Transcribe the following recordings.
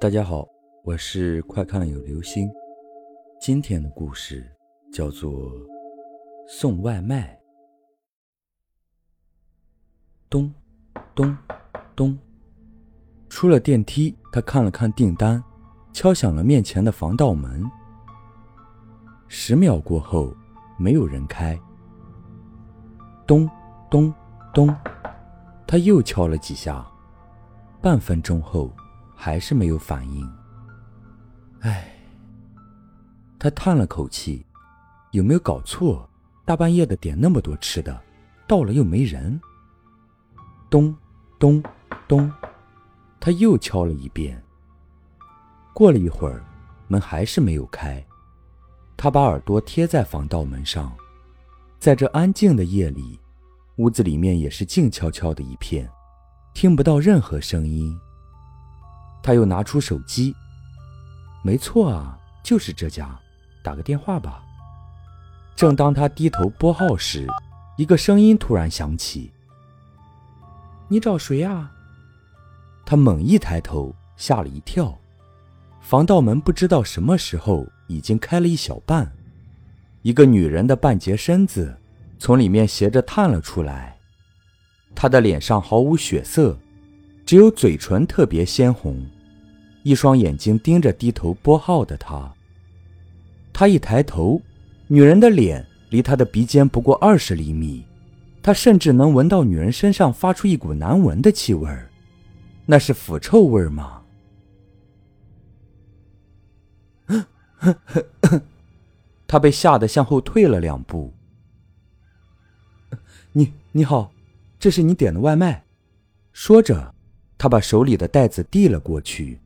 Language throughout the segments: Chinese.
大家好，我是快看有流星。今天的故事叫做《送外卖》。咚，咚，咚，出了电梯，他看了看订单，敲响了面前的防盗门。十秒过后，没有人开。咚，咚，咚，他又敲了几下。半分钟后，还是没有反应。唉，他叹了口气，有没有搞错？大半夜的点那么多吃的，到了又没人。咚，咚，咚，他又敲了一遍。过了一会儿，门还是没有开。他把耳朵贴在防盗门上，在这安静的夜里，屋子里面也是静悄悄的一片。听不到任何声音。他又拿出手机，没错啊，就是这家，打个电话吧。正当他低头拨号时，一个声音突然响起：“你找谁啊？”他猛一抬头，吓了一跳。防盗门不知道什么时候已经开了一小半，一个女人的半截身子从里面斜着探了出来。她的脸上毫无血色，只有嘴唇特别鲜红，一双眼睛盯着低头拨号的他。他一抬头，女人的脸离他的鼻尖不过二十厘米，他甚至能闻到女人身上发出一股难闻的气味那是腐臭味吗？他被吓得向后退了两步。你你好。这是你点的外卖，说着，他把手里的袋子递了过去。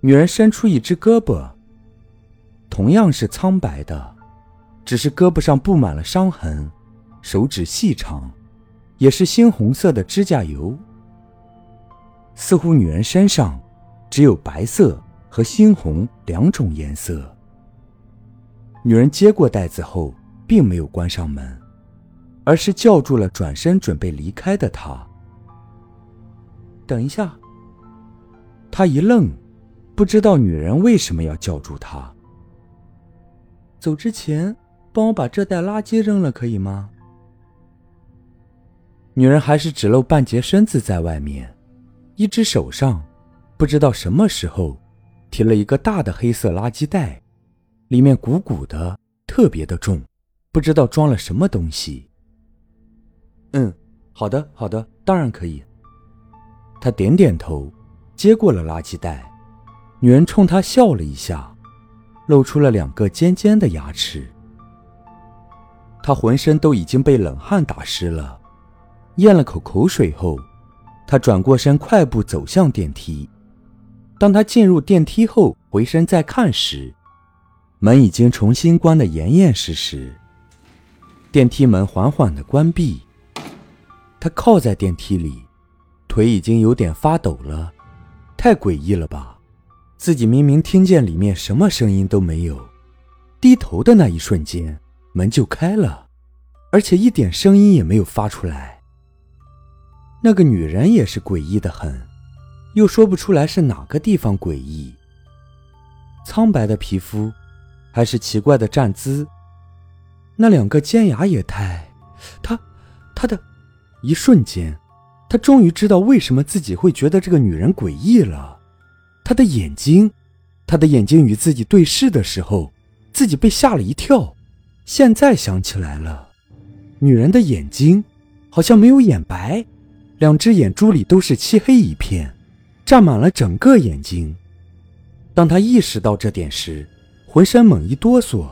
女人伸出一只胳膊，同样是苍白的，只是胳膊上布满了伤痕，手指细长，也是猩红色的指甲油。似乎女人身上只有白色和猩红两种颜色。女人接过袋子后，并没有关上门。而是叫住了转身准备离开的他。等一下，他一愣，不知道女人为什么要叫住他。走之前，帮我把这袋垃圾扔了，可以吗？女人还是只露半截身子在外面，一只手上不知道什么时候提了一个大的黑色垃圾袋，里面鼓鼓的，特别的重，不知道装了什么东西。嗯，好的，好的，当然可以。他点点头，接过了垃圾袋。女人冲他笑了一下，露出了两个尖尖的牙齿。他浑身都已经被冷汗打湿了，咽了口口水后，他转过身，快步走向电梯。当他进入电梯后，回身再看时，门已经重新关得严严实实。电梯门缓缓的关闭。他靠在电梯里，腿已经有点发抖了，太诡异了吧！自己明明听见里面什么声音都没有，低头的那一瞬间，门就开了，而且一点声音也没有发出来。那个女人也是诡异的很，又说不出来是哪个地方诡异。苍白的皮肤，还是奇怪的站姿，那两个尖牙也太……他，他的。一瞬间，他终于知道为什么自己会觉得这个女人诡异了。他的眼睛，他的眼睛与自己对视的时候，自己被吓了一跳。现在想起来了，女人的眼睛好像没有眼白，两只眼珠里都是漆黑一片，占满了整个眼睛。当他意识到这点时，浑身猛一哆嗦，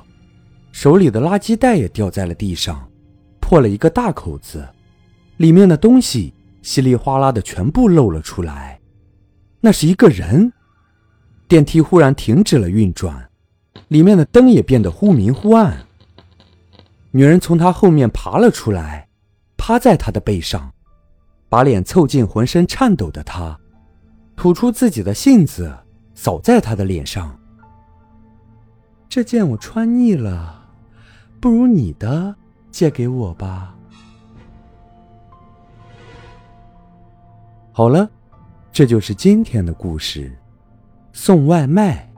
手里的垃圾袋也掉在了地上，破了一个大口子。里面的东西稀里哗啦的全部露了出来，那是一个人。电梯忽然停止了运转，里面的灯也变得忽明忽暗。女人从他后面爬了出来，趴在他的背上，把脸凑近浑身颤抖的他，吐出自己的信子，扫在他的脸上。这件我穿腻了，不如你的借给我吧。好了，这就是今天的故事。送外卖。